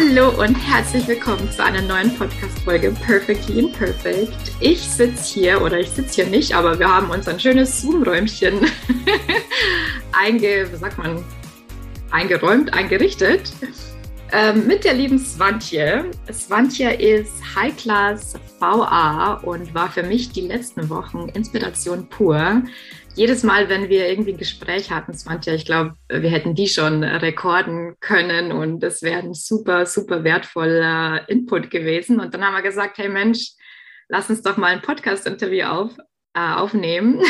Hallo und herzlich willkommen zu einer neuen Podcast-Folge Perfectly Imperfect. Ich sitze hier, oder ich sitze hier nicht, aber wir haben uns ein schönes Zoom-Räumchen einge, wie sagt man, eingeräumt, eingerichtet. Ähm, mit der lieben Swantje. Swantje ist High Class VA und war für mich die letzten Wochen Inspiration pur jedes Mal, wenn wir irgendwie ein Gespräch hatten, Swantja, ich glaube, wir hätten die schon rekorden können und das wäre ein super, super wertvoller Input gewesen. Und dann haben wir gesagt, hey Mensch, lass uns doch mal ein Podcast-Interview auf, äh, aufnehmen.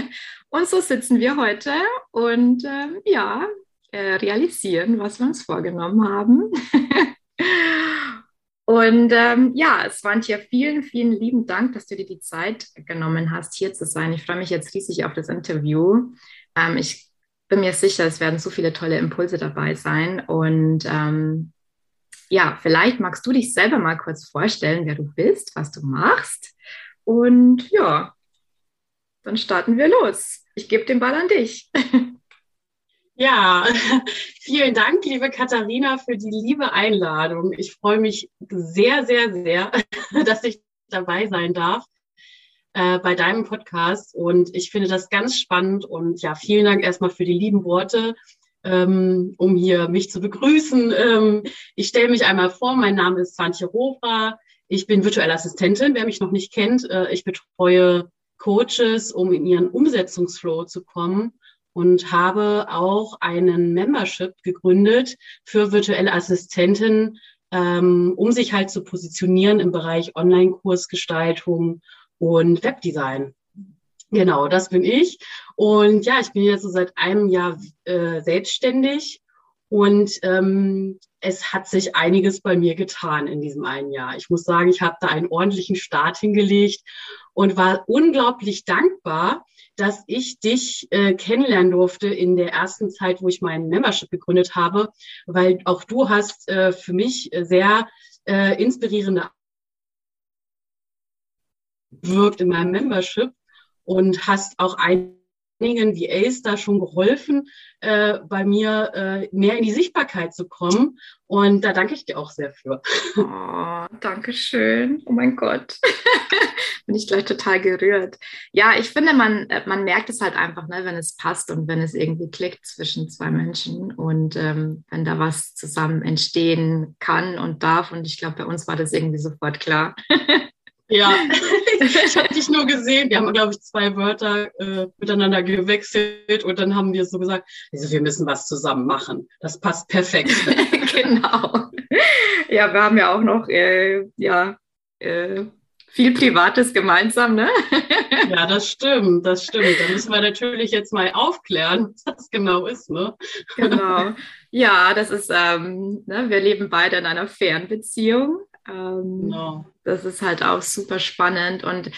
und so sitzen wir heute und äh, ja, äh, realisieren, was wir uns vorgenommen haben. Und ähm, ja, es waren hier vielen, vielen lieben Dank, dass du dir die Zeit genommen hast, hier zu sein. Ich freue mich jetzt riesig auf das Interview. Ähm, ich bin mir sicher, es werden so viele tolle Impulse dabei sein. Und ähm, ja, vielleicht magst du dich selber mal kurz vorstellen, wer du bist, was du machst. Und ja, dann starten wir los. Ich gebe den Ball an dich. Ja, vielen Dank, liebe Katharina, für die liebe Einladung. Ich freue mich sehr, sehr, sehr, dass ich dabei sein darf äh, bei deinem Podcast. Und ich finde das ganz spannend. Und ja, vielen Dank erstmal für die lieben Worte, ähm, um hier mich zu begrüßen. Ähm, ich stelle mich einmal vor. Mein Name ist Svantje Rohra. Ich bin virtuelle Assistentin, wer mich noch nicht kennt. Äh, ich betreue Coaches, um in ihren Umsetzungsflow zu kommen und habe auch einen Membership gegründet für virtuelle Assistenten, ähm, um sich halt zu positionieren im Bereich Online-Kursgestaltung und Webdesign. Genau, das bin ich. Und ja, ich bin jetzt so seit einem Jahr äh, selbstständig und ähm, es hat sich einiges bei mir getan in diesem einen Jahr. Ich muss sagen, ich habe da einen ordentlichen Start hingelegt und war unglaublich dankbar, dass ich dich äh, kennenlernen durfte in der ersten Zeit, wo ich meinen Membership gegründet habe, weil auch du hast äh, für mich sehr äh, inspirierende wirkt in meinem Membership und hast auch ein einigen VAs da schon geholfen, äh, bei mir äh, mehr in die Sichtbarkeit zu kommen. Und da danke ich dir auch sehr für. Oh, danke schön. Oh mein Gott. Bin ich gleich total gerührt. Ja, ich finde, man, äh, man merkt es halt einfach, ne, wenn es passt und wenn es irgendwie klickt zwischen zwei Menschen und ähm, wenn da was zusammen entstehen kann und darf. Und ich glaube, bei uns war das irgendwie sofort klar. Ja, ich habe dich nur gesehen. Wir haben, glaube ich, zwei Wörter äh, miteinander gewechselt und dann haben wir so gesagt, also wir müssen was zusammen machen. Das passt perfekt. genau. Ja, wir haben ja auch noch äh, ja, äh, viel Privates gemeinsam, ne? ja, das stimmt, das stimmt. Da müssen wir natürlich jetzt mal aufklären, was das genau ist, ne? genau. Ja, das ist, ähm, ne, wir leben beide in einer Fernbeziehung. Ähm, genau. Das ist halt auch super spannend und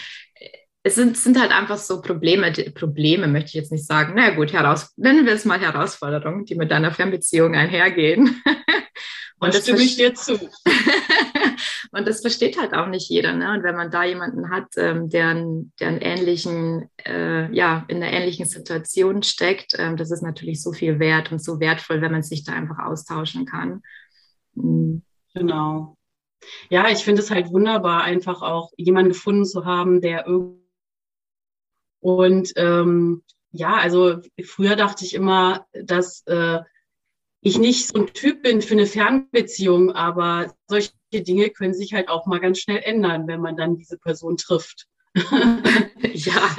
es sind, sind halt einfach so Probleme, die, Probleme möchte ich jetzt nicht sagen. Na gut, heraus, nennen wir es mal Herausforderungen, die mit deiner Fernbeziehung einhergehen. Und das stimme ich dir zu. und das versteht halt auch nicht jeder. Ne? Und wenn man da jemanden hat, ähm, der, der einen ähnlichen, äh, ja, in einer ähnlichen Situation steckt, ähm, das ist natürlich so viel wert und so wertvoll, wenn man sich da einfach austauschen kann. Mhm. Genau. Ja, ich finde es halt wunderbar, einfach auch jemanden gefunden zu haben, der irgendwie und ähm, ja, also früher dachte ich immer, dass äh, ich nicht so ein Typ bin für eine Fernbeziehung, aber solche Dinge können sich halt auch mal ganz schnell ändern, wenn man dann diese Person trifft. ja,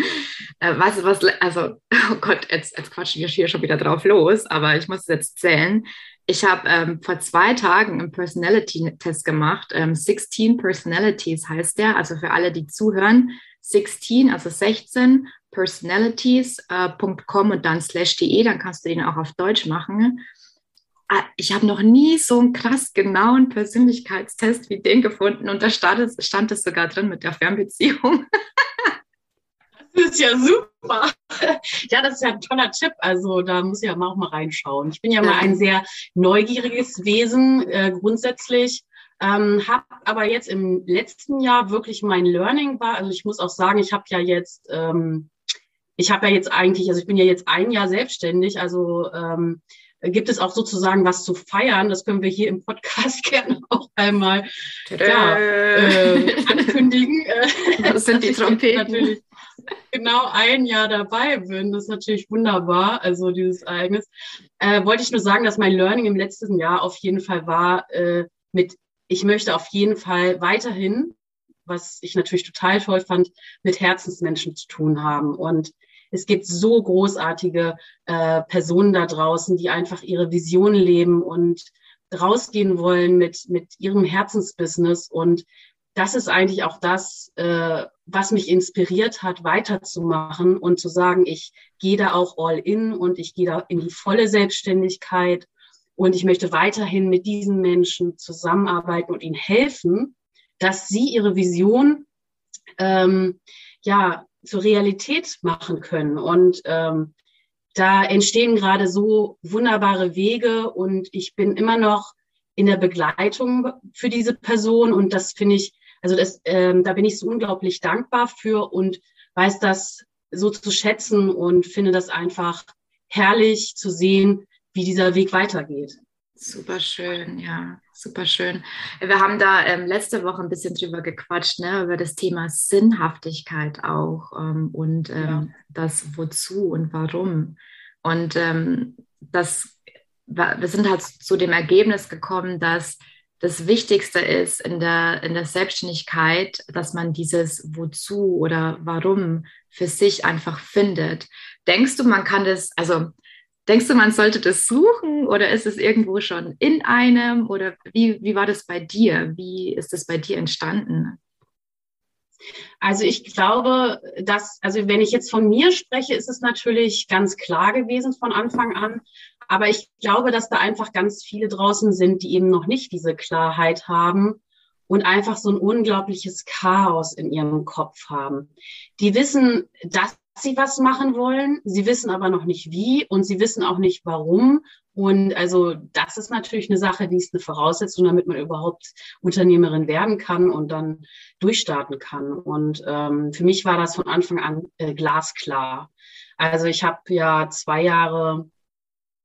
äh, was, was, also, oh Gott, jetzt, jetzt quatschen wir hier schon wieder drauf los, aber ich muss es jetzt zählen. Ich habe ähm, vor zwei Tagen einen Personality-Test gemacht. Ähm, 16 Personalities heißt der. Also für alle, die zuhören, 16, also 16 personalities.com äh, und dann slash de, dann kannst du den auch auf Deutsch machen. Ah, ich habe noch nie so einen krass genauen Persönlichkeitstest wie den gefunden und da stand es, stand es sogar drin mit der Fernbeziehung. Das ist ja super. Ja, das ist ja ein toller Tipp. Also da muss ich ja auch mal reinschauen. Ich bin ja mal ein sehr neugieriges Wesen äh, grundsätzlich. Ähm, habe aber jetzt im letzten Jahr wirklich mein Learning war. Also ich muss auch sagen, ich habe ja jetzt, ähm, ich habe ja jetzt eigentlich, also ich bin ja jetzt ein Jahr selbstständig. Also ähm, gibt es auch sozusagen was zu feiern. Das können wir hier im Podcast gerne auch einmal ja, äh, ankündigen. Das sind die Trompeten. Natürlich genau ein Jahr dabei bin. Das ist natürlich wunderbar, also dieses Ereignis. Äh, wollte ich nur sagen, dass mein Learning im letzten Jahr auf jeden Fall war, äh, mit, ich möchte auf jeden Fall weiterhin, was ich natürlich total toll fand, mit Herzensmenschen zu tun haben. Und es gibt so großartige äh, Personen da draußen, die einfach ihre Vision leben und rausgehen wollen mit, mit ihrem Herzensbusiness. Und das ist eigentlich auch das, äh, was mich inspiriert hat, weiterzumachen und zu sagen, ich gehe da auch all in und ich gehe da in die volle Selbstständigkeit und ich möchte weiterhin mit diesen Menschen zusammenarbeiten und ihnen helfen, dass sie ihre Vision ähm, ja zur Realität machen können. Und ähm, da entstehen gerade so wunderbare Wege und ich bin immer noch in der Begleitung für diese Person und das finde ich, also das, ähm, da bin ich so unglaublich dankbar für und weiß das so zu schätzen und finde das einfach herrlich zu sehen, wie dieser Weg weitergeht. Super schön, ja, super schön. Wir haben da ähm, letzte Woche ein bisschen drüber gequatscht, ne, über das Thema Sinnhaftigkeit auch ähm, und ähm, ja. das Wozu und Warum. Und ähm, das, wir sind halt zu dem Ergebnis gekommen, dass das Wichtigste ist in der, in der Selbstständigkeit, dass man dieses Wozu oder Warum für sich einfach findet. Denkst du, man kann das, also Denkst du, man sollte das suchen oder ist es irgendwo schon in einem? Oder wie, wie war das bei dir? Wie ist das bei dir entstanden? Also ich glaube, dass, also wenn ich jetzt von mir spreche, ist es natürlich ganz klar gewesen von Anfang an. Aber ich glaube, dass da einfach ganz viele draußen sind, die eben noch nicht diese Klarheit haben und einfach so ein unglaubliches Chaos in ihrem Kopf haben. Die wissen, dass sie was machen wollen. Sie wissen aber noch nicht wie und sie wissen auch nicht warum. Und also das ist natürlich eine Sache, die ist eine Voraussetzung, damit man überhaupt Unternehmerin werden kann und dann durchstarten kann. Und ähm, für mich war das von Anfang an äh, glasklar. Also ich habe ja zwei Jahre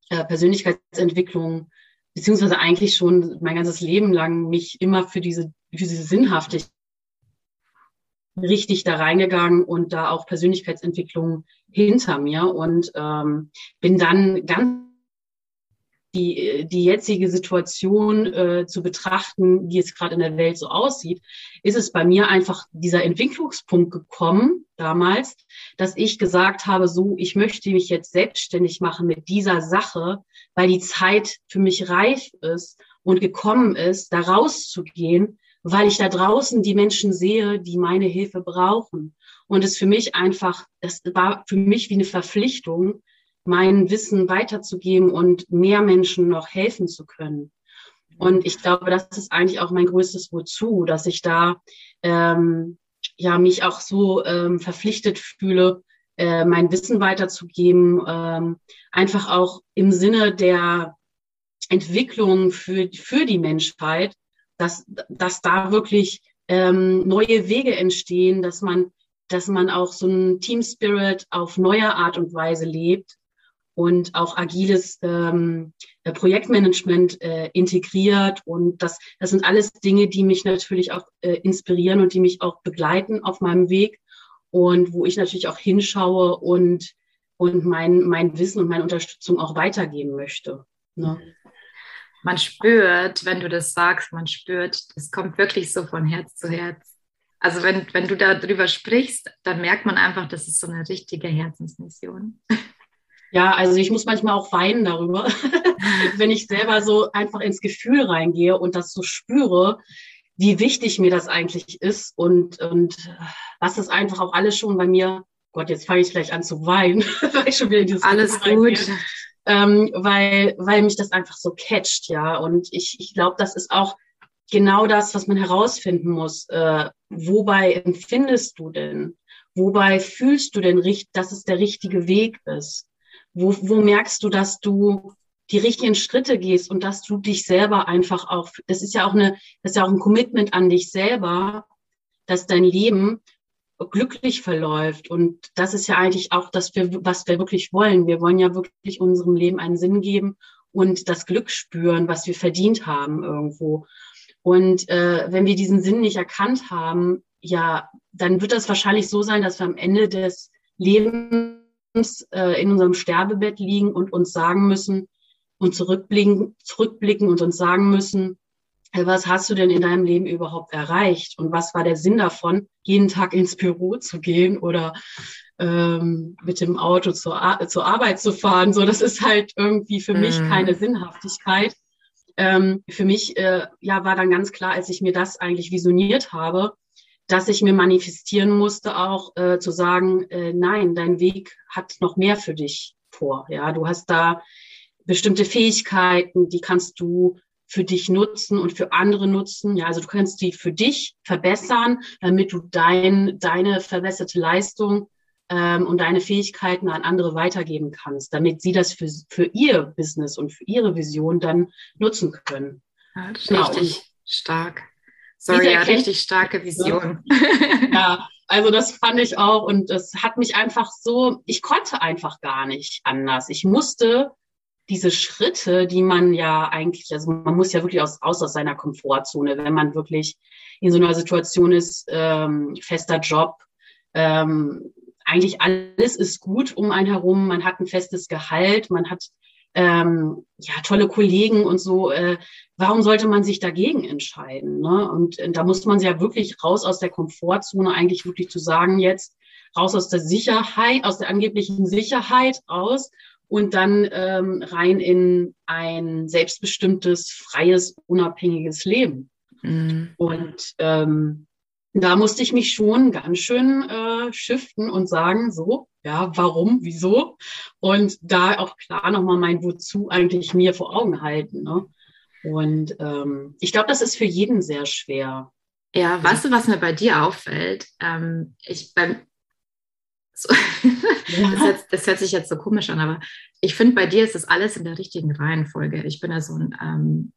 äh, Persönlichkeitsentwicklung beziehungsweise eigentlich schon mein ganzes Leben lang mich immer für diese, für diese Sinnhaftigkeit richtig da reingegangen und da auch Persönlichkeitsentwicklung hinter mir. Und ähm, bin dann ganz die, die jetzige Situation äh, zu betrachten, wie es gerade in der Welt so aussieht, ist es bei mir einfach dieser Entwicklungspunkt gekommen damals, dass ich gesagt habe, so, ich möchte mich jetzt selbstständig machen mit dieser Sache, weil die Zeit für mich reif ist und gekommen ist, da rauszugehen weil ich da draußen die Menschen sehe, die meine Hilfe brauchen. Und es für mich einfach, das war für mich wie eine Verpflichtung, mein Wissen weiterzugeben und mehr Menschen noch helfen zu können. Und ich glaube, das ist eigentlich auch mein größtes Wozu, dass ich da ähm, ja mich auch so ähm, verpflichtet fühle, äh, mein Wissen weiterzugeben, ähm, einfach auch im Sinne der Entwicklung für, für die Menschheit, dass, dass da wirklich ähm, neue Wege entstehen, dass man, dass man auch so einen Team Spirit auf neue Art und Weise lebt und auch agiles ähm, äh, Projektmanagement äh, integriert. Und das, das sind alles Dinge, die mich natürlich auch äh, inspirieren und die mich auch begleiten auf meinem Weg und wo ich natürlich auch hinschaue und, und mein, mein Wissen und meine Unterstützung auch weitergeben möchte. Ne? man spürt, wenn du das sagst, man spürt, es kommt wirklich so von Herz zu Herz. Also wenn, wenn du darüber sprichst, dann merkt man einfach, das ist so eine richtige Herzensmission. Ja, also ich muss manchmal auch weinen darüber, wenn ich selber so einfach ins Gefühl reingehe und das so spüre, wie wichtig mir das eigentlich ist und, und was das einfach auch alles schon bei mir, Gott, jetzt fange ich gleich an zu weinen, weil ich schon wieder dieses Alles gut ähm, weil, weil mich das einfach so catcht, ja. Und ich, ich glaube, das ist auch genau das, was man herausfinden muss. Äh, wobei empfindest du denn? wobei fühlst du denn, dass es der richtige Weg ist? Wo, wo merkst du, dass du die richtigen Schritte gehst und dass du dich selber einfach auch, das ist ja auch eine, das ist ja auch ein Commitment an dich selber, dass dein Leben glücklich verläuft. Und das ist ja eigentlich auch das, was wir wirklich wollen. Wir wollen ja wirklich unserem Leben einen Sinn geben und das Glück spüren, was wir verdient haben irgendwo. Und äh, wenn wir diesen Sinn nicht erkannt haben, ja, dann wird das wahrscheinlich so sein, dass wir am Ende des Lebens äh, in unserem Sterbebett liegen und uns sagen müssen und zurückblicken, zurückblicken und uns sagen müssen, was hast du denn in deinem Leben überhaupt erreicht und was war der Sinn davon, jeden Tag ins Büro zu gehen oder ähm, mit dem Auto zur, Ar zur Arbeit zu fahren. So, das ist halt irgendwie für mich mhm. keine Sinnhaftigkeit. Ähm, für mich äh, ja war dann ganz klar, als ich mir das eigentlich visioniert habe, dass ich mir manifestieren musste, auch äh, zu sagen, äh, nein, dein Weg hat noch mehr für dich vor. Ja, du hast da bestimmte Fähigkeiten, die kannst du für dich nutzen und für andere nutzen. Ja, also du kannst die für dich verbessern, damit du dein, deine verbesserte Leistung ähm, und deine Fähigkeiten an andere weitergeben kannst, damit sie das für, für ihr Business und für ihre Vision dann nutzen können. Ja, das ist genau. richtig stark. Sorry, ja, richtig starke Vision. Ja, also das fand ich auch und das hat mich einfach so, ich konnte einfach gar nicht anders. Ich musste diese Schritte, die man ja eigentlich, also man muss ja wirklich aus, aus, aus seiner Komfortzone, wenn man wirklich in so einer Situation ist, ähm, fester Job, ähm, eigentlich alles ist gut um einen herum, man hat ein festes Gehalt, man hat ähm, ja tolle Kollegen und so. Äh, warum sollte man sich dagegen entscheiden? Ne? Und äh, da muss man ja wirklich raus aus der Komfortzone, eigentlich wirklich zu sagen jetzt, raus aus der Sicherheit, aus der angeblichen Sicherheit raus und dann ähm, rein in ein selbstbestimmtes, freies, unabhängiges Leben. Mhm. Und ähm, da musste ich mich schon ganz schön äh, shiften und sagen, so, ja, warum, wieso? Und da auch klar nochmal mein Wozu eigentlich mir vor Augen halten. Ne? Und ähm, ich glaube, das ist für jeden sehr schwer. Ja, weißt du, was mir bei dir auffällt? Ähm, ich beim, so, ja. das, jetzt, das, hört sich jetzt so komisch an, aber ich finde, bei dir ist das alles in der richtigen Reihenfolge. Ich bin da so ein, ähm,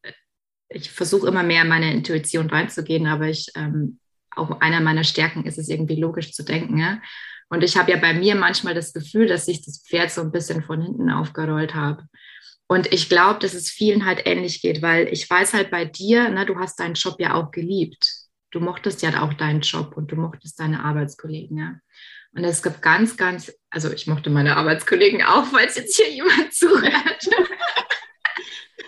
ich versuche immer mehr in meine Intuition reinzugehen, aber ich, ähm, auch einer meiner Stärken ist es irgendwie logisch zu denken. Ja? Und ich habe ja bei mir manchmal das Gefühl, dass ich das Pferd so ein bisschen von hinten aufgerollt habe. Und ich glaube, dass es vielen halt ähnlich geht, weil ich weiß halt bei dir, ne, du hast deinen Job ja auch geliebt. Du mochtest ja auch deinen Job und du mochtest deine Arbeitskollegen, ja. Und es gibt ganz, ganz, also ich mochte meine Arbeitskollegen auch, falls jetzt hier jemand zuhört.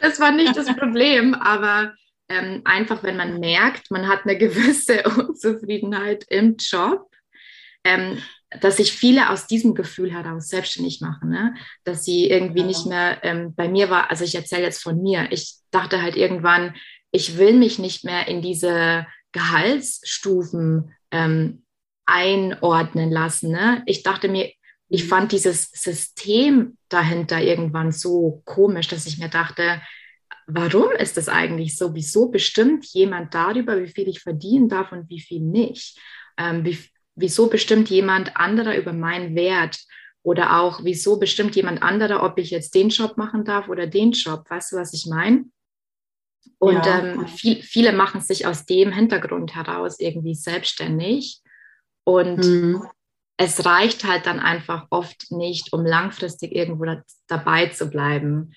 das war nicht das Problem, aber ähm, einfach, wenn man merkt, man hat eine gewisse Unzufriedenheit im Job, ähm, dass sich viele aus diesem Gefühl heraus selbstständig machen, ne? dass sie irgendwie ja. nicht mehr, ähm, bei mir war, also ich erzähle jetzt von mir, ich dachte halt irgendwann, ich will mich nicht mehr in diese Gehaltsstufen ähm, einordnen lassen. Ne? Ich dachte mir, ich mhm. fand dieses System dahinter irgendwann so komisch, dass ich mir dachte, warum ist das eigentlich so? Wieso bestimmt jemand darüber, wie viel ich verdienen darf und wie viel nicht? Ähm, wie, wieso bestimmt jemand anderer über meinen Wert? Oder auch, wieso bestimmt jemand anderer, ob ich jetzt den Job machen darf oder den Job? Weißt du, was ich meine? Und ja. ähm, viel, viele machen sich aus dem Hintergrund heraus irgendwie selbstständig und mhm. es reicht halt dann einfach oft nicht, um langfristig irgendwo da, dabei zu bleiben.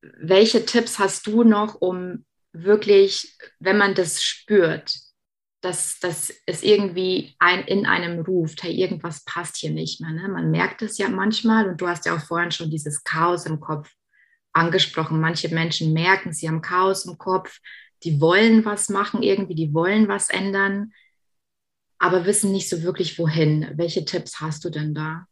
Welche Tipps hast du noch, um wirklich, wenn man das spürt, dass, dass es irgendwie ein, in einem ruft, hey, irgendwas passt hier nicht mehr. Ne? Man merkt es ja manchmal und du hast ja auch vorhin schon dieses Chaos im Kopf angesprochen. Manche Menschen merken, sie haben Chaos im Kopf, die wollen was machen irgendwie, die wollen was ändern, aber wissen nicht so wirklich wohin. Welche Tipps hast du denn da?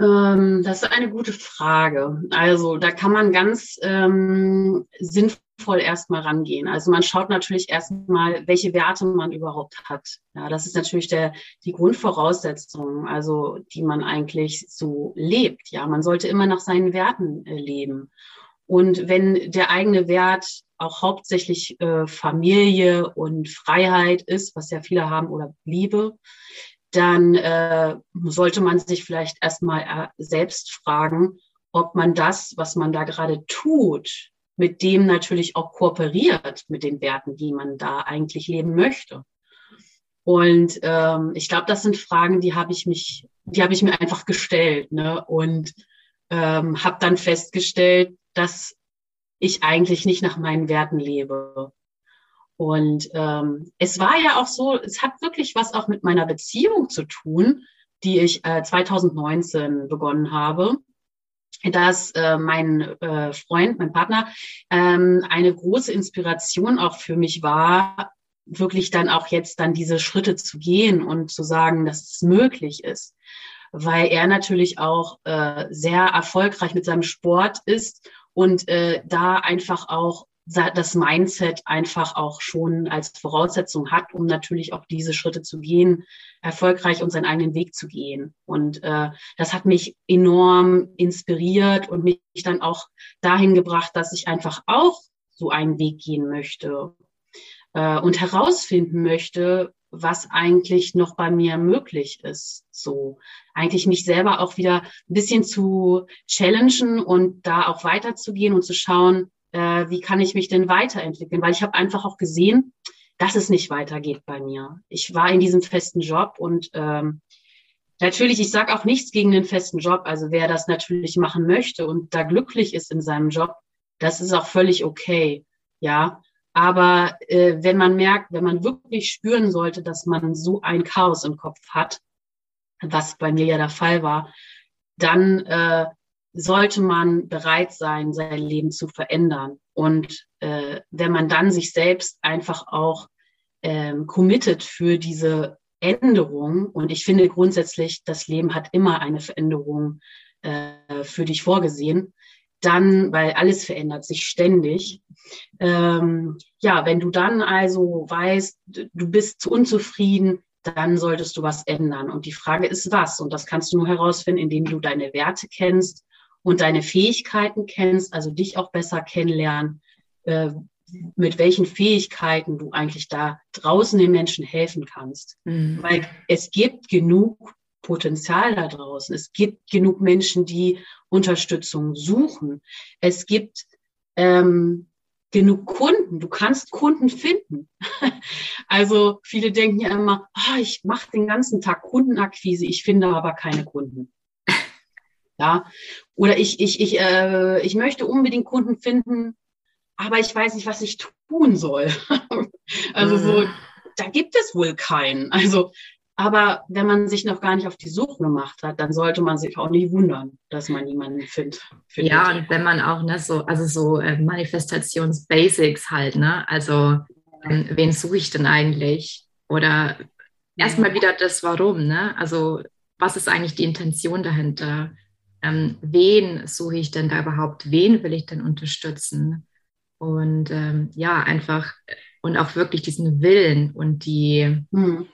Ähm, das ist eine gute Frage. Also da kann man ganz ähm, sinnvoll erstmal rangehen. Also man schaut natürlich erstmal, welche Werte man überhaupt hat. Ja, das ist natürlich der, die Grundvoraussetzung, also die man eigentlich so lebt. Ja, man sollte immer nach seinen Werten äh, leben. Und wenn der eigene Wert auch hauptsächlich äh, Familie und Freiheit ist, was ja viele haben, oder Liebe, dann äh, sollte man sich vielleicht erstmal äh, selbst fragen, ob man das, was man da gerade tut, mit dem natürlich auch kooperiert, mit den Werten, die man da eigentlich leben möchte. Und ähm, ich glaube, das sind Fragen, die habe ich mich, die habe ich mir einfach gestellt, ne? Und ähm, habe dann festgestellt, dass ich eigentlich nicht nach meinen Werten lebe. Und ähm, es war ja auch so, es hat wirklich was auch mit meiner Beziehung zu tun, die ich äh, 2019 begonnen habe dass äh, mein äh, Freund, mein Partner, ähm, eine große Inspiration auch für mich war, wirklich dann auch jetzt dann diese Schritte zu gehen und zu sagen, dass es möglich ist. Weil er natürlich auch äh, sehr erfolgreich mit seinem Sport ist und äh, da einfach auch das Mindset einfach auch schon als Voraussetzung hat, um natürlich auch diese Schritte zu gehen, erfolgreich und seinen eigenen Weg zu gehen. Und äh, das hat mich enorm inspiriert und mich dann auch dahin gebracht, dass ich einfach auch so einen Weg gehen möchte äh, und herausfinden möchte, was eigentlich noch bei mir möglich ist. So eigentlich mich selber auch wieder ein bisschen zu challengen und da auch weiterzugehen und zu schauen, äh, wie kann ich mich denn weiterentwickeln? Weil ich habe einfach auch gesehen, dass es nicht weitergeht bei mir. Ich war in diesem festen Job und ähm, natürlich, ich sage auch nichts gegen den festen Job. Also wer das natürlich machen möchte und da glücklich ist in seinem Job, das ist auch völlig okay. Ja, aber äh, wenn man merkt, wenn man wirklich spüren sollte, dass man so ein Chaos im Kopf hat, was bei mir ja der Fall war, dann äh, sollte man bereit sein, sein Leben zu verändern. Und äh, wenn man dann sich selbst einfach auch ähm, committet für diese Änderung, und ich finde grundsätzlich, das Leben hat immer eine Veränderung äh, für dich vorgesehen, dann, weil alles verändert sich ständig. Ähm, ja, wenn du dann also weißt, du bist zu unzufrieden, dann solltest du was ändern. Und die Frage ist, was? Und das kannst du nur herausfinden, indem du deine Werte kennst und deine Fähigkeiten kennst, also dich auch besser kennenlernen, äh, mit welchen Fähigkeiten du eigentlich da draußen den Menschen helfen kannst. Mhm. Weil es gibt genug Potenzial da draußen. Es gibt genug Menschen, die Unterstützung suchen. Es gibt ähm, genug Kunden. Du kannst Kunden finden. also viele denken ja immer, oh, ich mache den ganzen Tag Kundenakquise, ich finde aber keine Kunden. Ja, oder ich, ich, ich, äh, ich möchte unbedingt Kunden finden, aber ich weiß nicht, was ich tun soll. also so, mhm. da gibt es wohl keinen. Also, aber wenn man sich noch gar nicht auf die Suche gemacht hat, dann sollte man sich auch nicht wundern, dass man niemanden find, findet. Ja, und wenn man auch, ne, so, also so äh, Manifestationsbasics halt, ne? Also, ähm, wen suche ich denn eigentlich? Oder erstmal wieder das Warum, ne? Also, was ist eigentlich die Intention dahinter? Ähm, wen suche ich denn da überhaupt, wen will ich denn unterstützen? Und ähm, ja, einfach und auch wirklich diesen Willen und die, hm.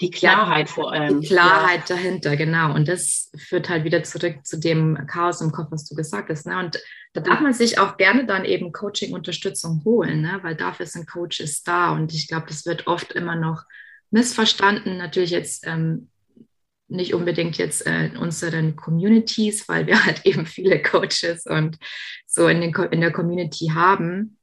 die Klarheit ja, vor allem. Die Klarheit ja. dahinter, genau. Und das führt halt wieder zurück zu dem Chaos im Kopf, was du gesagt hast. Ne? Und da darf man sich auch gerne dann eben Coaching-Unterstützung holen, ne? weil dafür sind Coaches da. Und ich glaube, das wird oft immer noch missverstanden. Natürlich jetzt ähm, nicht unbedingt jetzt äh, in unseren Communities, weil wir halt eben viele Coaches und so in, den, in der Community haben.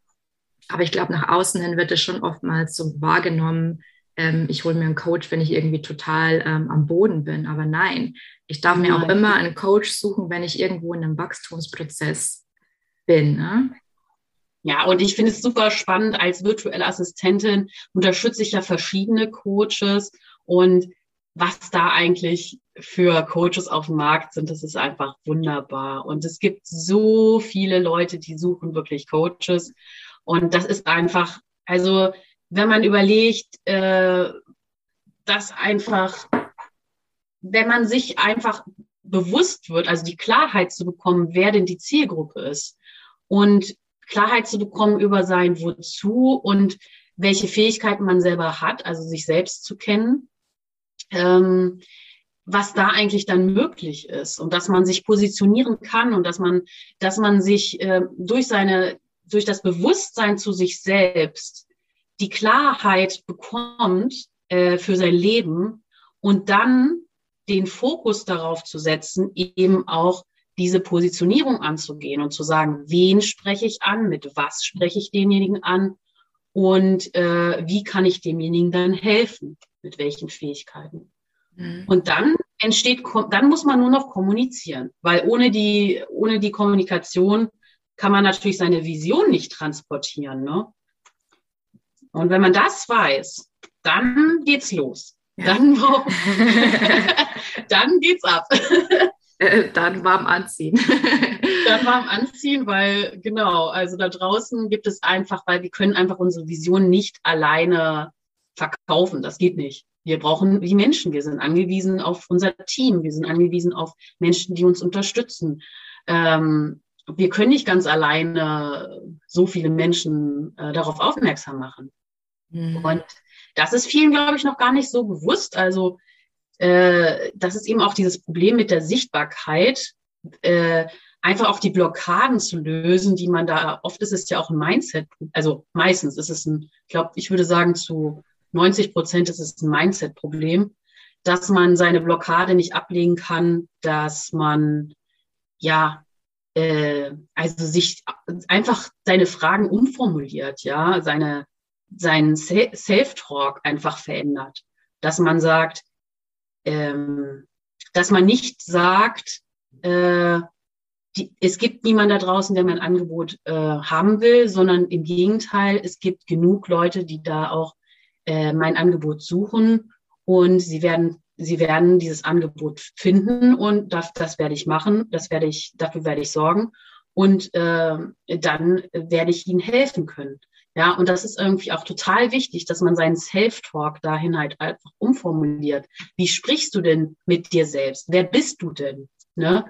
Aber ich glaube, nach außen hin wird es schon oftmals so wahrgenommen, ähm, ich hole mir einen Coach, wenn ich irgendwie total ähm, am Boden bin. Aber nein, ich darf mir auch immer einen Coach suchen, wenn ich irgendwo in einem Wachstumsprozess bin. Ne? Ja, und ich finde es super spannend. Als virtuelle Assistentin unterstütze ich ja verschiedene Coaches und was da eigentlich für Coaches auf dem Markt sind, das ist einfach wunderbar. Und es gibt so viele Leute, die suchen wirklich Coaches. Und das ist einfach, also wenn man überlegt, äh, dass einfach, wenn man sich einfach bewusst wird, also die Klarheit zu bekommen, wer denn die Zielgruppe ist und Klarheit zu bekommen über sein Wozu und welche Fähigkeiten man selber hat, also sich selbst zu kennen, ähm, was da eigentlich dann möglich ist und dass man sich positionieren kann und dass man, dass man sich äh, durch seine, durch das Bewusstsein zu sich selbst die Klarheit bekommt äh, für sein Leben und dann den Fokus darauf zu setzen, eben auch diese Positionierung anzugehen und zu sagen, wen spreche ich an, mit was spreche ich denjenigen an und äh, wie kann ich demjenigen dann helfen, mit welchen Fähigkeiten. Mhm. Und dann entsteht, dann muss man nur noch kommunizieren, weil ohne die, ohne die Kommunikation kann man natürlich seine Vision nicht transportieren. Ne? Und wenn man das weiß, dann geht's los. Ja. Dann, dann geht's ab. Äh, dann warm anziehen. dann warm anziehen, weil genau, also da draußen gibt es einfach, weil wir können einfach unsere Vision nicht alleine verkaufen. Das geht nicht. Wir brauchen die Menschen. Wir sind angewiesen auf unser Team. Wir sind angewiesen auf Menschen, die uns unterstützen. Ähm, wir können nicht ganz alleine so viele Menschen äh, darauf aufmerksam machen. Mhm. Und das ist vielen, glaube ich, noch gar nicht so bewusst. Also äh, das ist eben auch dieses Problem mit der Sichtbarkeit, äh, einfach auch die Blockaden zu lösen, die man da, oft ist es ja auch ein Mindset, also meistens ist es ein, ich glaube, ich würde sagen zu 90 Prozent ist es ein Mindset-Problem, dass man seine Blockade nicht ablegen kann, dass man ja äh, also sich einfach seine Fragen umformuliert, ja, seine seinen Self-Talk einfach verändert, dass man sagt, ähm, dass man nicht sagt, äh, die, es gibt niemand da draußen, der mein Angebot äh, haben will, sondern im Gegenteil, es gibt genug Leute, die da auch äh, mein Angebot suchen und sie werden sie werden dieses Angebot finden und das, das werde ich machen, das werde ich dafür werde ich sorgen und äh, dann werde ich ihnen helfen können. Ja, und das ist irgendwie auch total wichtig, dass man seinen Self-Talk dahin halt einfach umformuliert. Wie sprichst du denn mit dir selbst? Wer bist du denn? Ne?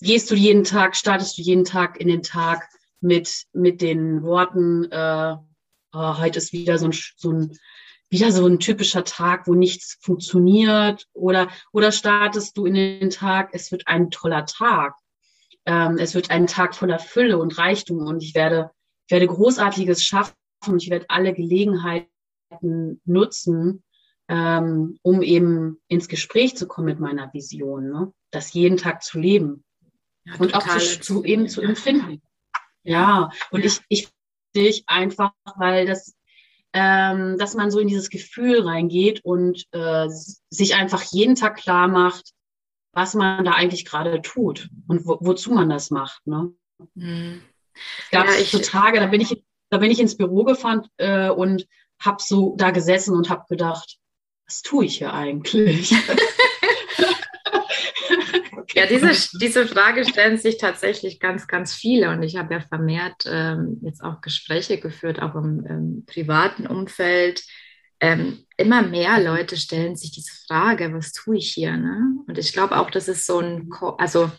Gehst du jeden Tag, startest du jeden Tag in den Tag mit, mit den Worten, äh, oh, heute ist wieder so ein, so ein, wieder so ein typischer Tag, wo nichts funktioniert oder, oder startest du in den Tag, es wird ein toller Tag. Ähm, es wird ein Tag voller Fülle und Reichtum und ich werde, ich werde Großartiges schaffen und ich werde alle Gelegenheiten nutzen, ähm, um eben ins Gespräch zu kommen mit meiner Vision, ne? das jeden Tag zu leben ja, und auch zu, zu, eben zu empfinden. Ja, und ich, ich dich einfach, weil das, ähm, dass man so in dieses Gefühl reingeht und äh, sich einfach jeden Tag klar macht, was man da eigentlich gerade tut und wo, wozu man das macht. Ne? Mhm. Es gab ja, so Tage, da bin ich, da bin ich ins Büro gefahren äh, und habe so da gesessen und habe gedacht, was tue ich hier eigentlich? Ja, diese, diese Frage stellen sich tatsächlich ganz, ganz viele. Und ich habe ja vermehrt ähm, jetzt auch Gespräche geführt, auch im, im privaten Umfeld. Ähm, immer mehr Leute stellen sich diese Frage, was tue ich hier? Ne? Und ich glaube auch, das ist so ein, also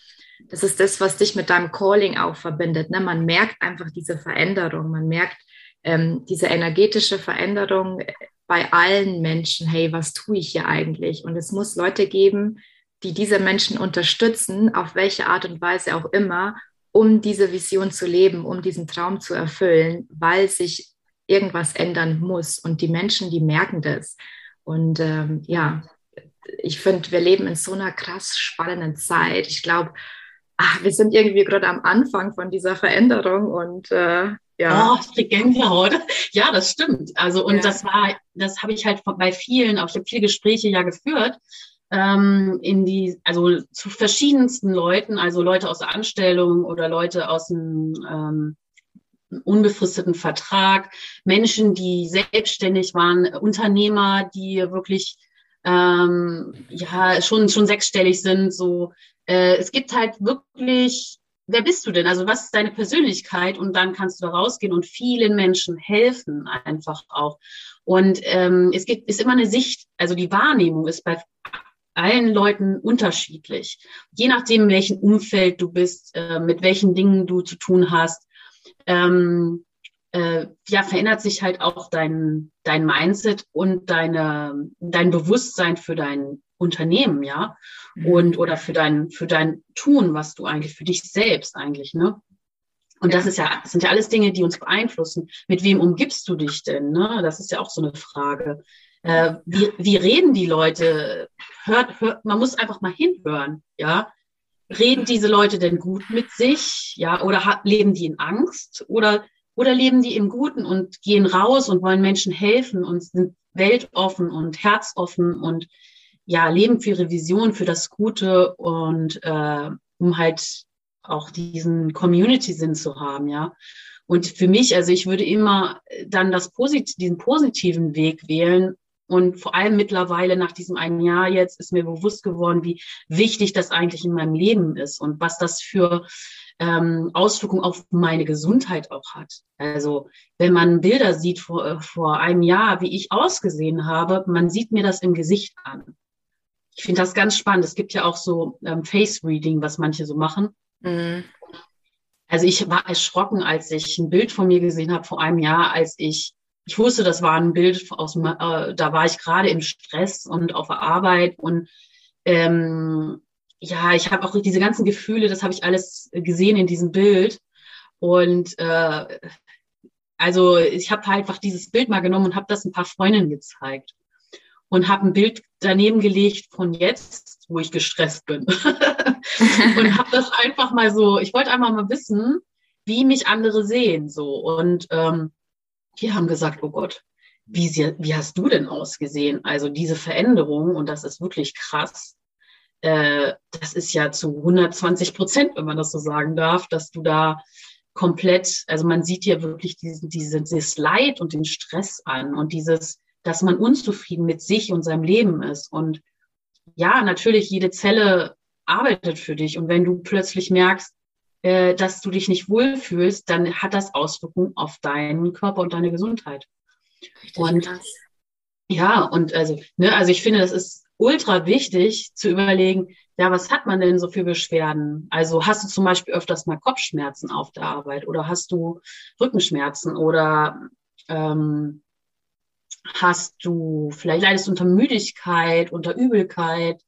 das ist das, was dich mit deinem Calling auch verbindet. Ne? Man merkt einfach diese Veränderung, man merkt ähm, diese energetische Veränderung bei allen Menschen. Hey, was tue ich hier eigentlich? Und es muss Leute geben, die diese Menschen unterstützen, auf welche Art und Weise auch immer, um diese Vision zu leben, um diesen Traum zu erfüllen, weil sich irgendwas ändern muss. Und die Menschen, die merken das. Und ähm, ja, ich finde, wir leben in so einer krass spannenden Zeit. Ich glaube, wir sind irgendwie gerade am Anfang von dieser Veränderung und äh, ja. Oh, ich krieg Gänsehaut. Ja, das stimmt. Also und ja. das war, das habe ich halt bei vielen, auch ich habe viele Gespräche ja geführt ähm, in die, also zu verschiedensten Leuten, also Leute aus der Anstellung oder Leute aus dem ähm, unbefristeten Vertrag, Menschen, die selbstständig waren, Unternehmer, die wirklich ähm, ja schon schon sechsstellig sind. So, äh, es gibt halt wirklich wer bist du denn? Also was ist deine Persönlichkeit? Und dann kannst du da rausgehen und vielen Menschen helfen einfach auch. Und ähm, es gibt, ist immer eine Sicht, also die Wahrnehmung ist bei allen Leuten unterschiedlich. Je nachdem, in welchem Umfeld du bist, äh, mit welchen Dingen du zu tun hast, ähm, äh, ja, verändert sich halt auch dein, dein Mindset und deine, dein Bewusstsein für dein, Unternehmen, ja, mhm. und oder für dein, für dein Tun, was du eigentlich, für dich selbst eigentlich, ne? Und das ist ja, das sind ja alles Dinge, die uns beeinflussen. Mit wem umgibst du dich denn? Ne? Das ist ja auch so eine Frage. Äh, wie, wie reden die Leute? Hört, hört, man muss einfach mal hinhören, ja. Reden diese Leute denn gut mit sich, ja, oder leben die in Angst oder oder leben die im Guten und gehen raus und wollen Menschen helfen und sind weltoffen und herzoffen und ja leben für ihre Vision, für das Gute und äh, um halt auch diesen Community-Sinn zu haben, ja. Und für mich, also ich würde immer dann das Posit diesen positiven Weg wählen. Und vor allem mittlerweile nach diesem einen Jahr jetzt ist mir bewusst geworden, wie wichtig das eigentlich in meinem Leben ist und was das für ähm, Auswirkungen auf meine Gesundheit auch hat. Also wenn man Bilder sieht vor, äh, vor einem Jahr, wie ich ausgesehen habe, man sieht mir das im Gesicht an. Ich finde das ganz spannend. Es gibt ja auch so ähm, Face Reading, was manche so machen. Mhm. Also ich war erschrocken, als ich ein Bild von mir gesehen habe vor einem Jahr, als ich, ich wusste, das war ein Bild aus, äh, da war ich gerade im Stress und auf der Arbeit und ähm, ja, ich habe auch diese ganzen Gefühle, das habe ich alles gesehen in diesem Bild und äh, also ich habe halt einfach dieses Bild mal genommen und habe das ein paar Freundinnen gezeigt und habe ein Bild daneben gelegt von jetzt, wo ich gestresst bin. und habe das einfach mal so, ich wollte einfach mal wissen, wie mich andere sehen. So. Und ähm, die haben gesagt, oh Gott, wie, sie, wie hast du denn ausgesehen? Also diese Veränderung, und das ist wirklich krass, äh, das ist ja zu 120 Prozent, wenn man das so sagen darf, dass du da komplett, also man sieht ja wirklich diesen, diesen, dieses Leid und den Stress an und dieses, dass man unzufrieden mit sich und seinem Leben ist. Und ja, natürlich, jede Zelle arbeitet für dich. Und wenn du plötzlich merkst, äh, dass du dich nicht wohlfühlst, dann hat das Auswirkungen auf deinen Körper und deine Gesundheit. Richtig und krass. ja, und also, ne, also ich finde, das ist ultra wichtig zu überlegen, ja, was hat man denn so für Beschwerden? Also hast du zum Beispiel öfters mal Kopfschmerzen auf der Arbeit oder hast du Rückenschmerzen oder ähm, hast du, vielleicht leidest unter Müdigkeit, unter Übelkeit,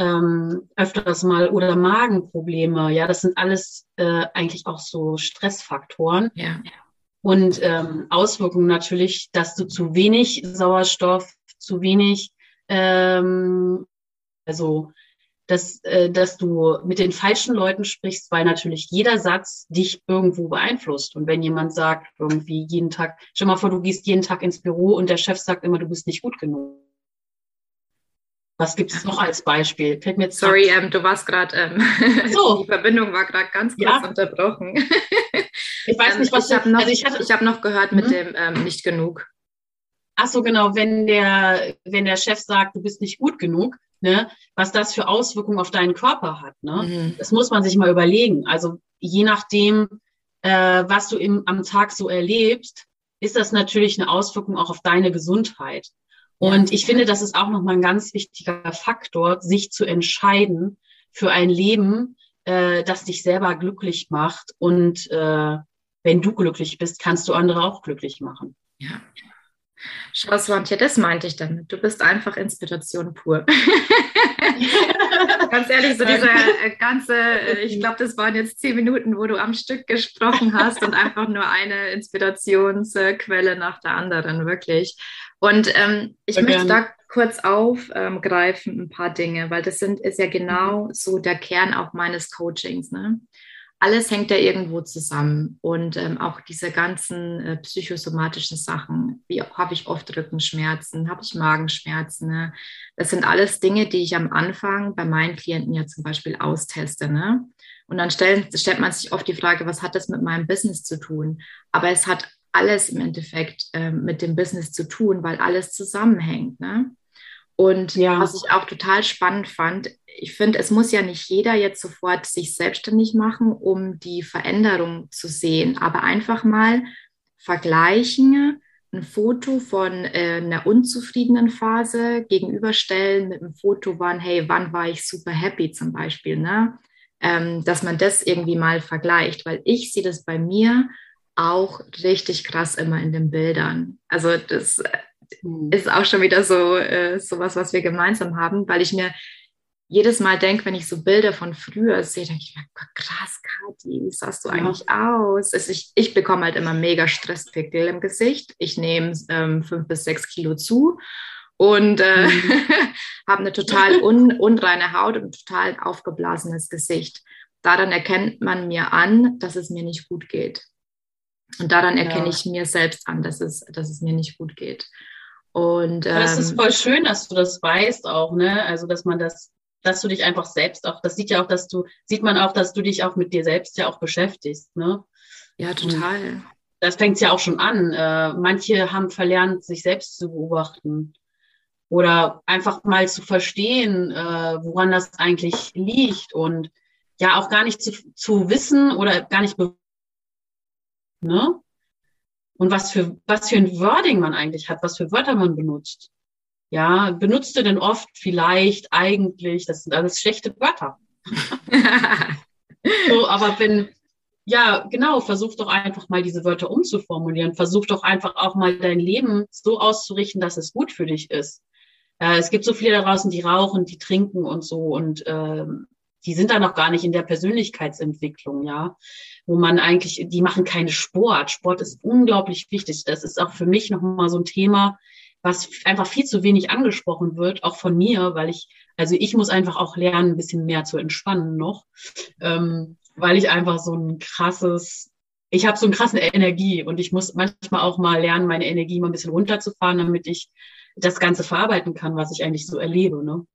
ähm, öfters mal oder Magenprobleme. Ja, das sind alles äh, eigentlich auch so Stressfaktoren. Ja. Und ähm, Auswirkungen natürlich, dass du zu wenig Sauerstoff, zu wenig, ähm, also dass, äh, dass du mit den falschen Leuten sprichst, weil natürlich jeder Satz dich irgendwo beeinflusst. Und wenn jemand sagt, irgendwie jeden Tag, stell mal vor, du gehst jeden Tag ins Büro und der Chef sagt immer, du bist nicht gut genug. Was gibt es noch als Beispiel? Fällt mir Sorry, ähm, du warst gerade, ähm, so. die Verbindung war gerade ganz kurz ja. unterbrochen. ich weiß nicht, was ich habe noch, also ich ich hab noch gehört mhm. mit dem ähm, nicht genug. Ach so, genau, wenn der, wenn der Chef sagt, du bist nicht gut genug, ne, was das für Auswirkungen auf deinen Körper hat. Ne? Mhm. Das muss man sich mal überlegen. Also je nachdem, äh, was du im, am Tag so erlebst, ist das natürlich eine Auswirkung auch auf deine Gesundheit. Und ich finde, das ist auch nochmal ein ganz wichtiger Faktor, sich zu entscheiden für ein Leben, äh, das dich selber glücklich macht. Und äh, wenn du glücklich bist, kannst du andere auch glücklich machen. Ja. Schau, Swantje, das meinte ich damit. Du bist einfach Inspiration pur. Ganz ehrlich, so dieser äh, ganze, äh, ich glaube, das waren jetzt zehn Minuten, wo du am Stück gesprochen hast und einfach nur eine Inspirationsquelle nach der anderen, wirklich. Und ähm, ich Sehr möchte gerne. da kurz aufgreifen, ein paar Dinge, weil das sind, ist ja genau so der Kern auch meines Coachings. Ne? alles hängt ja irgendwo zusammen und ähm, auch diese ganzen äh, psychosomatischen Sachen. Wie habe ich oft Rückenschmerzen, habe ich Magenschmerzen? Ne? Das sind alles Dinge, die ich am Anfang bei meinen Klienten ja zum Beispiel austeste. Ne? Und dann stellt, stellt man sich oft die Frage, was hat das mit meinem Business zu tun? Aber es hat alles im Endeffekt äh, mit dem Business zu tun, weil alles zusammenhängt. Ne? Und ja. was ich auch total spannend fand, ich finde, es muss ja nicht jeder jetzt sofort sich selbstständig machen, um die Veränderung zu sehen, aber einfach mal vergleichen, ein Foto von äh, einer unzufriedenen Phase gegenüberstellen mit einem Foto von, hey, wann war ich super happy zum Beispiel, ne? Ähm, dass man das irgendwie mal vergleicht, weil ich sehe das bei mir auch richtig krass immer in den Bildern. Also das mhm. ist auch schon wieder so äh, sowas, was wir gemeinsam haben, weil ich mir jedes Mal denke, wenn ich so Bilder von früher sehe, denke ich mir, krass, Kathi, wie sahst du ja. eigentlich aus? Also ich, ich bekomme halt immer mega Stresspickel im Gesicht. Ich nehme ähm, fünf bis sechs Kilo zu und äh, mhm. habe eine total un, unreine Haut und ein total aufgeblasenes Gesicht. Daran erkennt man mir an, dass es mir nicht gut geht. Und daran erkenne ja. ich mir selbst an, dass es, dass es mir nicht gut geht. Und ähm, das ist ähm, voll schön, dass du das weißt auch, ne? Also dass man das dass du dich einfach selbst auch, das sieht ja auch, dass du, sieht man auch, dass du dich auch mit dir selbst ja auch beschäftigst, ne? Ja, total. Und das fängt ja auch schon an. Äh, manche haben verlernt, sich selbst zu beobachten oder einfach mal zu verstehen, äh, woran das eigentlich liegt und ja auch gar nicht zu, zu wissen oder gar nicht ne? Und was für was für ein Wording man eigentlich hat, was für Wörter man benutzt. Ja, benutzt du denn oft vielleicht eigentlich, das sind alles schlechte Wörter. so, aber wenn, ja, genau, versuch doch einfach mal diese Wörter umzuformulieren. Versuch doch einfach auch mal dein Leben so auszurichten, dass es gut für dich ist. Äh, es gibt so viele da draußen, die rauchen, die trinken und so und ähm, die sind da noch gar nicht in der Persönlichkeitsentwicklung, ja, wo man eigentlich, die machen keinen Sport. Sport ist unglaublich wichtig. Das ist auch für mich nochmal so ein Thema, was einfach viel zu wenig angesprochen wird, auch von mir, weil ich, also ich muss einfach auch lernen, ein bisschen mehr zu entspannen noch, ähm, weil ich einfach so ein krasses, ich habe so eine krasse Energie und ich muss manchmal auch mal lernen, meine Energie mal ein bisschen runterzufahren, damit ich das Ganze verarbeiten kann, was ich eigentlich so erlebe. Ne?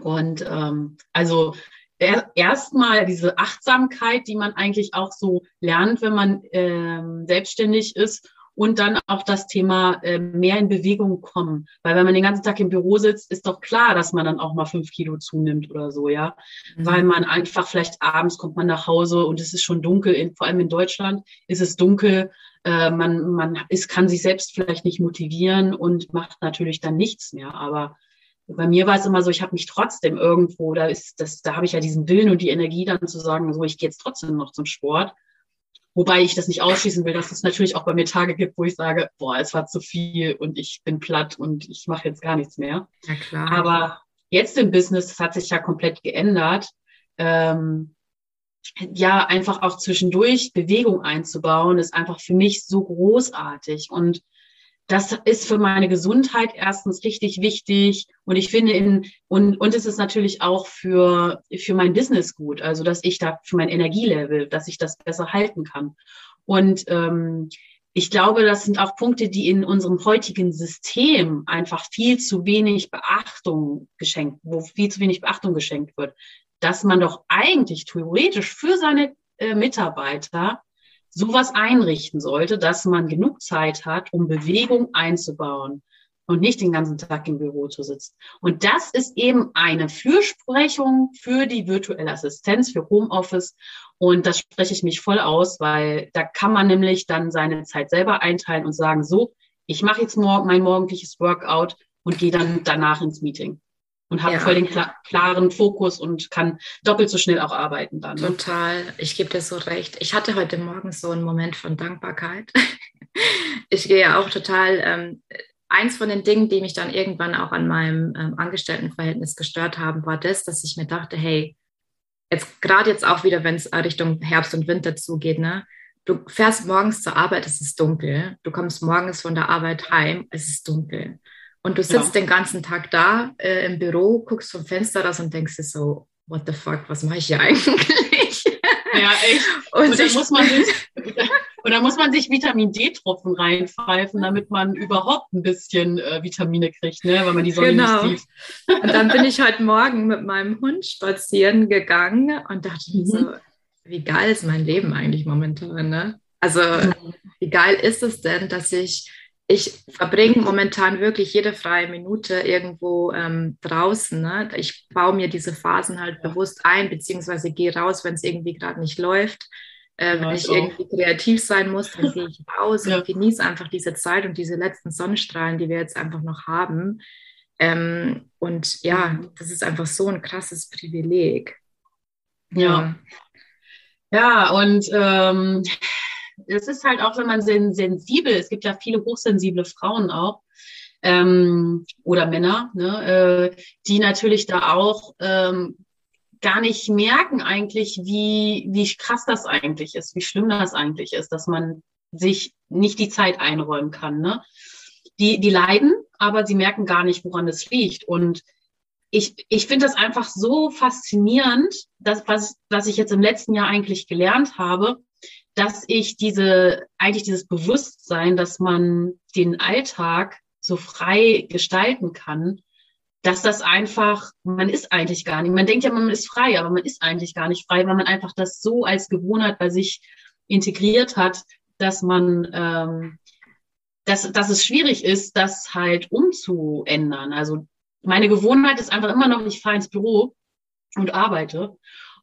Und ähm, also erstmal diese Achtsamkeit, die man eigentlich auch so lernt, wenn man ähm, selbstständig ist und dann auch das Thema äh, mehr in Bewegung kommen. Weil wenn man den ganzen Tag im Büro sitzt, ist doch klar, dass man dann auch mal fünf Kilo zunimmt oder so, ja. Mhm. Weil man einfach vielleicht abends kommt man nach Hause und es ist schon dunkel, in, vor allem in Deutschland ist es dunkel. Äh, man man ist, kann sich selbst vielleicht nicht motivieren und macht natürlich dann nichts mehr. Aber bei mir war es immer so, ich habe mich trotzdem irgendwo, da ist das, da habe ich ja diesen Willen und die Energie dann zu sagen, so ich gehe jetzt trotzdem noch zum Sport. Wobei ich das nicht ausschließen will, dass es natürlich auch bei mir Tage gibt, wo ich sage, boah, es war zu viel und ich bin platt und ich mache jetzt gar nichts mehr. Ja, klar. Aber jetzt im Business, das hat sich ja komplett geändert. Ähm, ja, einfach auch zwischendurch Bewegung einzubauen, ist einfach für mich so großartig. Und das ist für meine Gesundheit erstens richtig wichtig und ich finde in und und es ist natürlich auch für für mein Business gut, also dass ich da für mein Energielevel, dass ich das besser halten kann. Und ähm, ich glaube, das sind auch Punkte, die in unserem heutigen System einfach viel zu wenig Beachtung geschenkt, wo viel zu wenig Beachtung geschenkt wird, dass man doch eigentlich theoretisch für seine äh, Mitarbeiter sowas einrichten sollte, dass man genug Zeit hat, um Bewegung einzubauen und nicht den ganzen Tag im Büro zu sitzen. Und das ist eben eine Fürsprechung für die virtuelle Assistenz, für Homeoffice. Und das spreche ich mich voll aus, weil da kann man nämlich dann seine Zeit selber einteilen und sagen, so, ich mache jetzt morgen mein morgendliches Workout und gehe dann danach ins Meeting und habe ja. voll den klar, klaren Fokus und kann doppelt so schnell auch arbeiten dann. Ne? Total, ich gebe dir so recht. Ich hatte heute Morgen so einen Moment von Dankbarkeit. ich gehe ja auch total. Ähm, eins von den Dingen, die mich dann irgendwann auch an meinem ähm, Angestelltenverhältnis gestört haben, war das, dass ich mir dachte, hey, jetzt gerade jetzt auch wieder, wenn es Richtung Herbst und Winter zugeht, ne? Du fährst morgens zur Arbeit, es ist dunkel. Du kommst morgens von der Arbeit heim, es ist dunkel. Und du sitzt ja. den ganzen Tag da äh, im Büro, guckst vom Fenster raus und denkst dir so, what the fuck, was mache ich hier eigentlich? Ja, echt. Und, und dann muss man sich, und dann muss man sich Vitamin D-Tropfen reinpfeifen, damit man überhaupt ein bisschen äh, Vitamine kriegt, ne? weil man die Sonne genau. nicht sieht. Und dann bin ich heute Morgen mit meinem Hund spazieren gegangen und dachte mhm. mir so, wie geil ist mein Leben eigentlich momentan, ne? Also, mhm. wie geil ist es denn, dass ich ich verbringe momentan wirklich jede freie Minute irgendwo ähm, draußen. Ne? Ich baue mir diese Phasen halt bewusst ein, beziehungsweise gehe raus, wenn es irgendwie gerade nicht läuft. Äh, wenn ich irgendwie kreativ sein muss, dann gehe ich raus ja. und genieße einfach diese Zeit und diese letzten Sonnenstrahlen, die wir jetzt einfach noch haben. Ähm, und ja, mhm. das ist einfach so ein krasses Privileg. Ja. Ja, und ähm, es ist halt auch, wenn man sensibel, es gibt ja viele hochsensible Frauen auch, ähm, oder Männer, ne, äh, die natürlich da auch ähm, gar nicht merken eigentlich, wie, wie krass das eigentlich ist, wie schlimm das eigentlich ist, dass man sich nicht die Zeit einräumen kann. Ne? Die, die leiden, aber sie merken gar nicht, woran es liegt. Und ich, ich finde das einfach so faszinierend, dass, was, was ich jetzt im letzten Jahr eigentlich gelernt habe, dass ich diese, eigentlich dieses Bewusstsein, dass man den Alltag so frei gestalten kann, dass das einfach, man ist eigentlich gar nicht, man denkt ja, man ist frei, aber man ist eigentlich gar nicht frei, weil man einfach das so als Gewohnheit bei sich integriert hat, dass man, ähm, dass, dass es schwierig ist, das halt umzuändern. Also meine Gewohnheit ist einfach immer noch, ich fahre ins Büro und arbeite.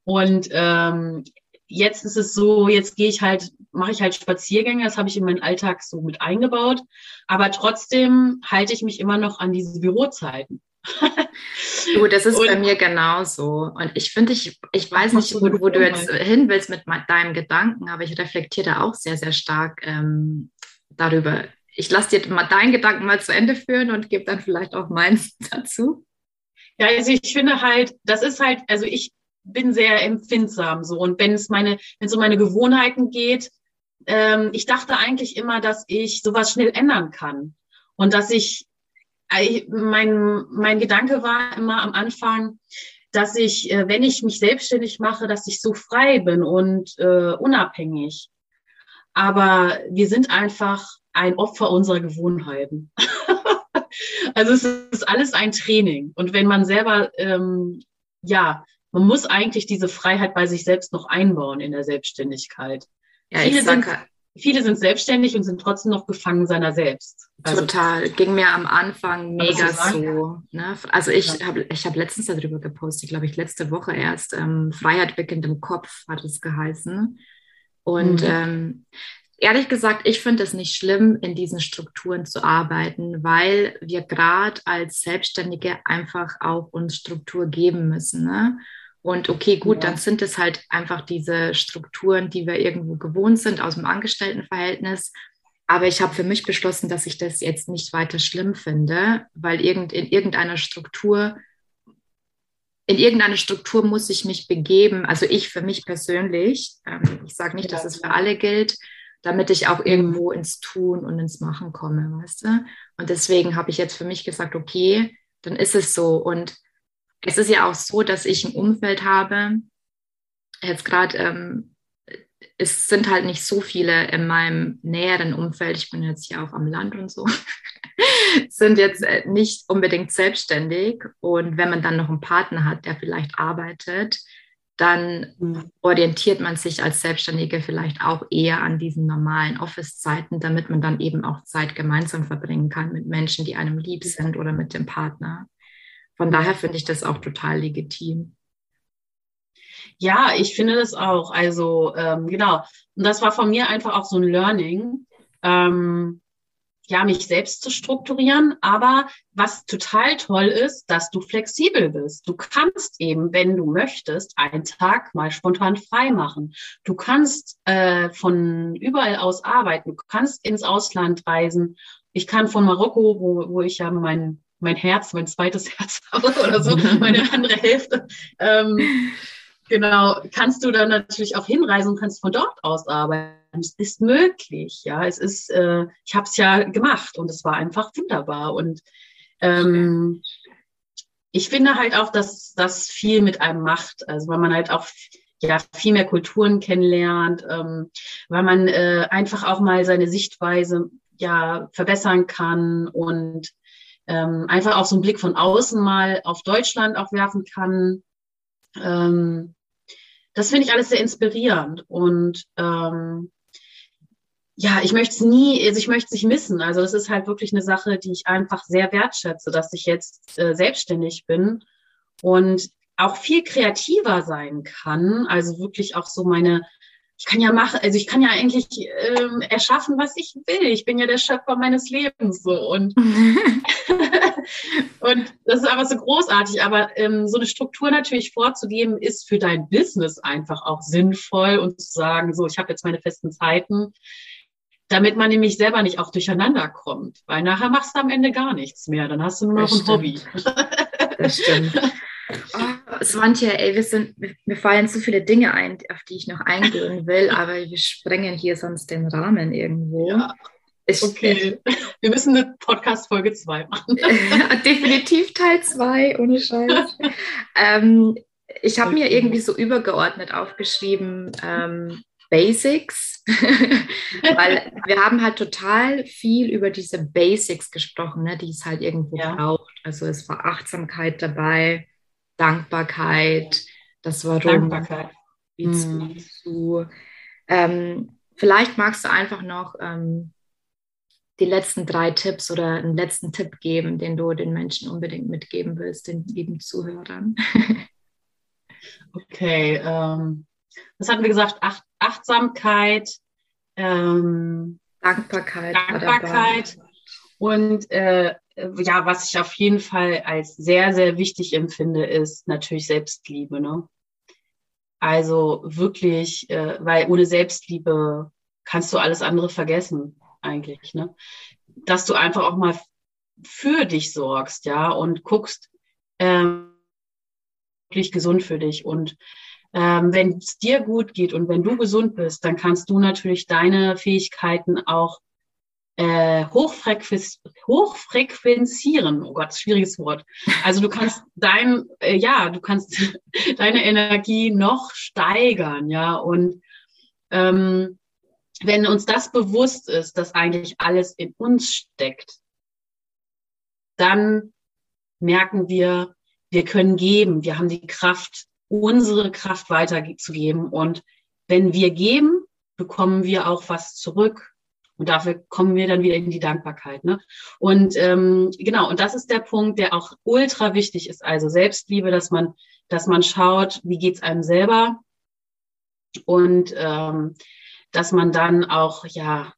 Und ähm, jetzt ist es so, jetzt gehe ich halt, mache ich halt Spaziergänge, das habe ich in meinen Alltag so mit eingebaut. Aber trotzdem halte ich mich immer noch an diese Bürozeiten. du, das ist und, bei mir genauso. Und ich finde, ich, ich weiß nicht, wo, wo, du jetzt hin willst mit deinem Gedanken, aber ich reflektiere da auch sehr, sehr stark ähm, darüber. Ich lasse dir mal deinen Gedanken mal zu Ende führen und gebe dann vielleicht auch meins dazu. Ja, also ich finde halt, das ist halt, also ich bin sehr empfindsam so. Und wenn es meine, wenn es um meine Gewohnheiten geht, ähm, ich dachte eigentlich immer, dass ich sowas schnell ändern kann. Und dass ich mein, mein Gedanke war immer am Anfang, dass ich, äh, wenn ich mich selbstständig mache, dass ich so frei bin und äh, unabhängig. Aber wir sind einfach ein Opfer unserer Gewohnheiten. also es ist alles ein Training. Und wenn man selber, ähm, ja, man muss eigentlich diese Freiheit bei sich selbst noch einbauen in der Selbstständigkeit. Ja, Viele ich sag, sind, viele sind selbstständig und sind trotzdem noch gefangen seiner selbst. Also, Total. Ging mir am Anfang mega so. Ne? Also ich ja. habe ich hab letztens darüber gepostet, glaube ich, letzte Woche erst. Ähm, Freiheit beginnt im Kopf, hat es geheißen. Und mhm. ähm, ehrlich gesagt, ich finde es nicht schlimm, in diesen Strukturen zu arbeiten, weil wir gerade als Selbstständige einfach auch uns Struktur geben müssen. Ne? Und okay, gut, ja. dann sind es halt einfach diese Strukturen, die wir irgendwo gewohnt sind aus dem Angestelltenverhältnis. Aber ich habe für mich beschlossen, dass ich das jetzt nicht weiter schlimm finde, weil irgend, in irgendeiner Struktur, in irgendeine Struktur muss ich mich begeben, also ich für mich persönlich, ähm, ich sage nicht, dass es für alle gilt, damit ich auch irgendwo ins Tun und ins Machen komme, weißt du? Und deswegen habe ich jetzt für mich gesagt, okay, dann ist es so. Und es ist ja auch so, dass ich ein Umfeld habe, jetzt gerade, ähm, es sind halt nicht so viele in meinem näheren Umfeld, ich bin jetzt hier auch am Land und so, sind jetzt äh, nicht unbedingt selbstständig. Und wenn man dann noch einen Partner hat, der vielleicht arbeitet, dann mhm. orientiert man sich als Selbstständige vielleicht auch eher an diesen normalen Office-Zeiten, damit man dann eben auch Zeit gemeinsam verbringen kann mit Menschen, die einem lieb sind oder mit dem Partner. Von daher finde ich das auch total legitim. Ja, ich finde das auch. Also ähm, genau. Und das war von mir einfach auch so ein Learning, ähm, ja, mich selbst zu strukturieren. Aber was total toll ist, dass du flexibel bist. Du kannst eben, wenn du möchtest, einen Tag mal spontan frei machen. Du kannst äh, von überall aus arbeiten. Du kannst ins Ausland reisen. Ich kann von Marokko, wo, wo ich ja mein mein Herz, mein zweites Herz oder so, meine andere Hälfte. Ähm, genau, kannst du dann natürlich auch hinreisen und kannst von dort aus arbeiten. Es ist möglich, ja. Es ist, äh, ich habe es ja gemacht und es war einfach wunderbar. Und ähm, ich finde halt auch, dass das viel mit einem macht. Also weil man halt auch ja viel mehr Kulturen kennenlernt, ähm, weil man äh, einfach auch mal seine Sichtweise ja verbessern kann und ähm, einfach auch so einen Blick von außen mal auf Deutschland auch werfen kann. Ähm, das finde ich alles sehr inspirierend und ähm, ja, ich möchte es nie, also ich möchte es nicht missen. Also das ist halt wirklich eine Sache, die ich einfach sehr wertschätze, dass ich jetzt äh, selbstständig bin und auch viel kreativer sein kann. Also wirklich auch so meine ich kann ja machen, also ich kann ja eigentlich ähm, erschaffen, was ich will. Ich bin ja der Schöpfer meines Lebens so und und das ist aber so großartig. Aber ähm, so eine Struktur natürlich vorzugeben, ist für dein Business einfach auch sinnvoll und zu sagen, so ich habe jetzt meine festen Zeiten. damit man nämlich selber nicht auch durcheinander kommt, weil nachher machst du am Ende gar nichts mehr, dann hast du nur noch das ein stimmt. Hobby. Das stimmt. Oh, Svantje, ey, wir sind, mir fallen so viele Dinge ein, auf die ich noch eingehen will, aber wir sprengen hier sonst den Rahmen irgendwo. Ja. Ich, okay, wir müssen eine Podcast-Folge 2 machen. Definitiv Teil 2, ohne Scheiß. ähm, ich habe okay. mir irgendwie so übergeordnet aufgeschrieben, ähm, Basics, weil wir haben halt total viel über diese Basics gesprochen, ne, die es halt irgendwo ja. braucht. Also es war Achtsamkeit dabei, Dankbarkeit, das Warum, Dankbarkeit. hm. zu. Ähm, vielleicht magst du einfach noch ähm, die letzten drei Tipps oder einen letzten Tipp geben, den du den Menschen unbedingt mitgeben willst, den lieben Zuhörern. okay, ähm, was hatten wir gesagt? Ach, Achtsamkeit, ähm, Dankbarkeit. Dankbarkeit. Und äh, ja, was ich auf jeden Fall als sehr, sehr wichtig empfinde, ist natürlich Selbstliebe. Ne? Also wirklich, äh, weil ohne Selbstliebe kannst du alles andere vergessen, eigentlich. Ne? Dass du einfach auch mal für dich sorgst, ja, und guckst, ähm, wirklich gesund für dich. Und ähm, wenn es dir gut geht und wenn du gesund bist, dann kannst du natürlich deine Fähigkeiten auch äh, hochfrequenz hochfrequenzieren. Oh Gott, schwieriges Wort. Also du kannst dein, äh, ja, du kannst deine Energie noch steigern, ja. Und ähm, wenn uns das bewusst ist, dass eigentlich alles in uns steckt, dann merken wir, wir können geben, wir haben die Kraft, unsere Kraft weiterzugeben. Und wenn wir geben, bekommen wir auch was zurück. Und dafür kommen wir dann wieder in die Dankbarkeit. Ne? Und ähm, genau, und das ist der Punkt, der auch ultra wichtig ist. Also Selbstliebe, dass man, dass man schaut, wie geht's einem selber und ähm, dass man dann auch ja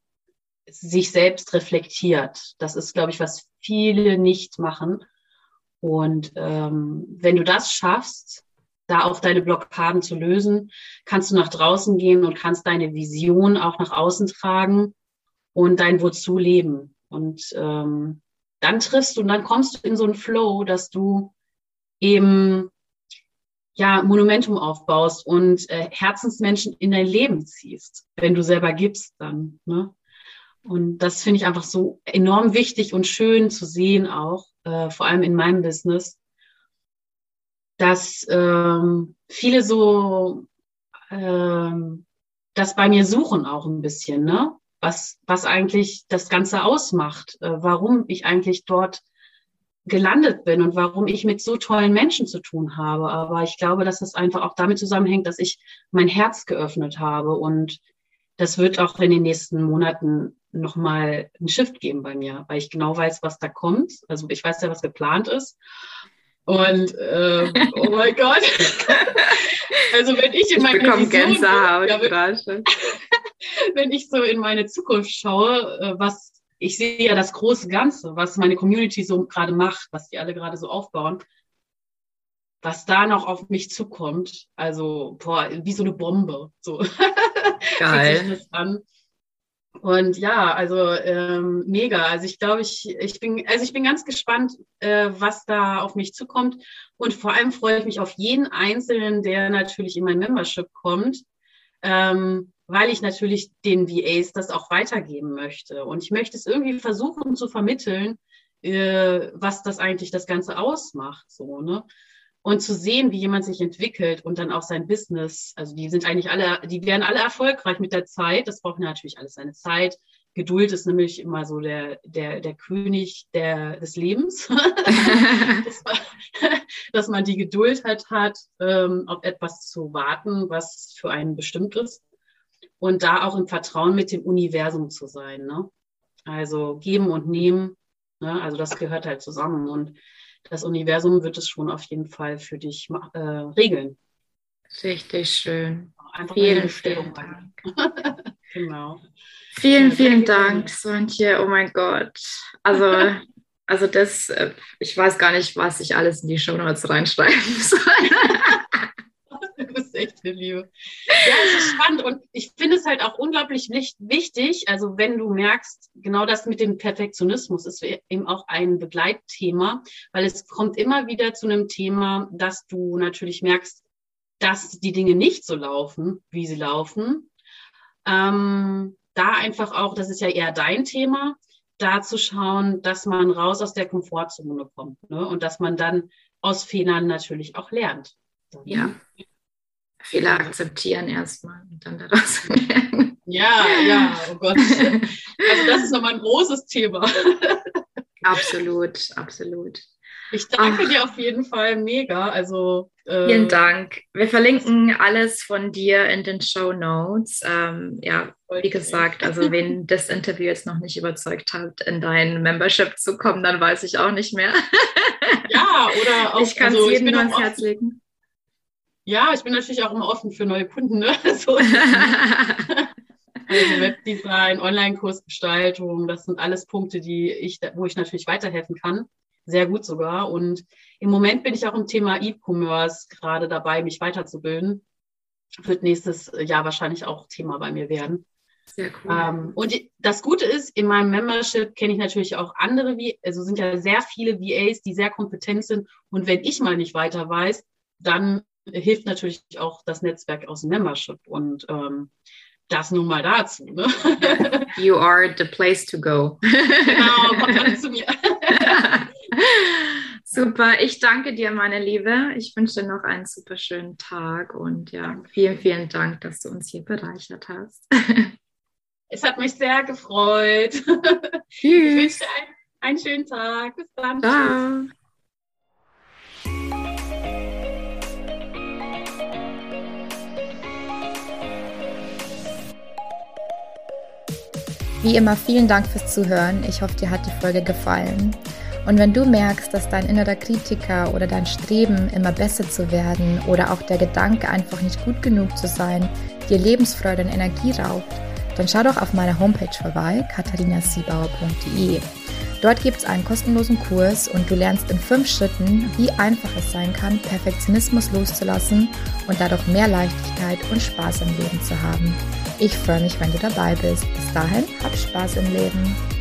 sich selbst reflektiert. Das ist, glaube ich, was viele nicht machen. Und ähm, wenn du das schaffst, da auch deine Blockaden zu lösen, kannst du nach draußen gehen und kannst deine Vision auch nach außen tragen und dein Wozu leben. Und ähm, dann triffst du und dann kommst du in so einen Flow, dass du eben ja Monumentum aufbaust und äh, Herzensmenschen in dein Leben ziehst, wenn du selber gibst dann. Ne? Und das finde ich einfach so enorm wichtig und schön zu sehen auch, äh, vor allem in meinem Business, dass ähm, viele so ähm, das bei mir suchen auch ein bisschen, ne? Was, was eigentlich das Ganze ausmacht, äh, warum ich eigentlich dort gelandet bin und warum ich mit so tollen Menschen zu tun habe. Aber ich glaube, dass es einfach auch damit zusammenhängt, dass ich mein Herz geöffnet habe und das wird auch in den nächsten Monaten nochmal einen Shift geben bei mir, weil ich genau weiß, was da kommt. Also ich weiß ja, was geplant ist. Und äh, oh mein Gott. also wenn ich in meine ich Gänsehaut ja, wenn, wenn ich so in meine Zukunft schaue, äh, was ich sehe ja das große Ganze, was meine Community so gerade macht, was die alle gerade so aufbauen, was da noch auf mich zukommt. Also boah, wie so eine Bombe. So. Geil. Und ja, also ähm, mega. Also ich glaube, ich, ich bin, also ich bin ganz gespannt, äh, was da auf mich zukommt. Und vor allem freue ich mich auf jeden Einzelnen, der natürlich in mein Membership kommt, ähm, weil ich natürlich den VAs das auch weitergeben möchte. Und ich möchte es irgendwie versuchen zu vermitteln, äh, was das eigentlich das Ganze ausmacht. So, ne? und zu sehen, wie jemand sich entwickelt und dann auch sein Business, also die sind eigentlich alle, die werden alle erfolgreich mit der Zeit. Das braucht natürlich alles seine Zeit. Geduld ist nämlich immer so der, der, der König der, des Lebens. dass, man, dass, man, die Geduld halt hat, ähm, auf etwas zu warten, was für einen bestimmt ist. Und da auch im Vertrauen mit dem Universum zu sein. Ne? Also geben und nehmen. Ne? Also das gehört halt zusammen. Und das Universum wird es schon auf jeden Fall für dich äh, regeln. Richtig schön. Einfach vielen, vielen Dank. genau. Vielen, vielen Dank, Swantje. Oh mein Gott. Also, also das, äh, ich weiß gar nicht, was ich alles in die Show Notes reinschreiben soll. echt eine Liebe. Ja, es ist spannend und ich finde es halt auch unglaublich wichtig, also wenn du merkst, genau das mit dem Perfektionismus ist eben auch ein Begleitthema, weil es kommt immer wieder zu einem Thema, dass du natürlich merkst, dass die Dinge nicht so laufen, wie sie laufen. Ähm, da einfach auch, das ist ja eher dein Thema, da zu schauen, dass man raus aus der Komfortzone kommt ne? und dass man dann aus Fehlern natürlich auch lernt. Ja. Fehler akzeptieren erstmal und dann daraus lernen. Ja, ja, oh Gott. Also das ist nochmal ein großes Thema. Absolut, absolut. Ich danke Ach. dir auf jeden Fall mega. Also äh, vielen Dank. Wir verlinken alles von dir in den Show Notes. Ähm, ja, wie gesagt, also wenn das Interview jetzt noch nicht überzeugt hat, in dein Membership zu kommen, dann weiß ich auch nicht mehr. ja, oder auch. Ich kann es also, jedem nur ans Herz legen. Ja, ich bin natürlich auch immer offen für neue Kunden. Ne? So also Webdesign, Online-Kursgestaltung, das sind alles Punkte, die ich, wo ich natürlich weiterhelfen kann sehr gut sogar. Und im Moment bin ich auch im Thema E-Commerce gerade dabei, mich weiterzubilden. Wird nächstes Jahr wahrscheinlich auch Thema bei mir werden. Sehr cool. Ähm, und das Gute ist, in meinem Membership kenne ich natürlich auch andere, also sind ja sehr viele VAs, die sehr kompetent sind. Und wenn ich mal nicht weiter weiß, dann hilft natürlich auch das Netzwerk aus Membership. Und ähm, das nun mal dazu. Ne? You are the place to go. Genau, kommt alle zu mir. Super, ich danke dir, meine Liebe. Ich wünsche dir noch einen super schönen Tag und ja, vielen, vielen Dank, dass du uns hier bereichert hast. Es hat mich sehr gefreut. Tschüss. Ich wünsche dir einen, einen schönen Tag. Bis dann. Ciao. Wie immer, vielen Dank fürs Zuhören. Ich hoffe, dir hat die Folge gefallen. Und wenn du merkst, dass dein innerer Kritiker oder dein Streben, immer besser zu werden oder auch der Gedanke, einfach nicht gut genug zu sein, dir Lebensfreude und Energie raubt, dann schau doch auf meiner Homepage vorbei, katharinasiebauer.de. Dort gibt es einen kostenlosen Kurs und du lernst in fünf Schritten, wie einfach es sein kann, Perfektionismus loszulassen und dadurch mehr Leichtigkeit und Spaß im Leben zu haben. Ich freue mich, wenn du dabei bist. Bis dahin, hab Spaß im Leben.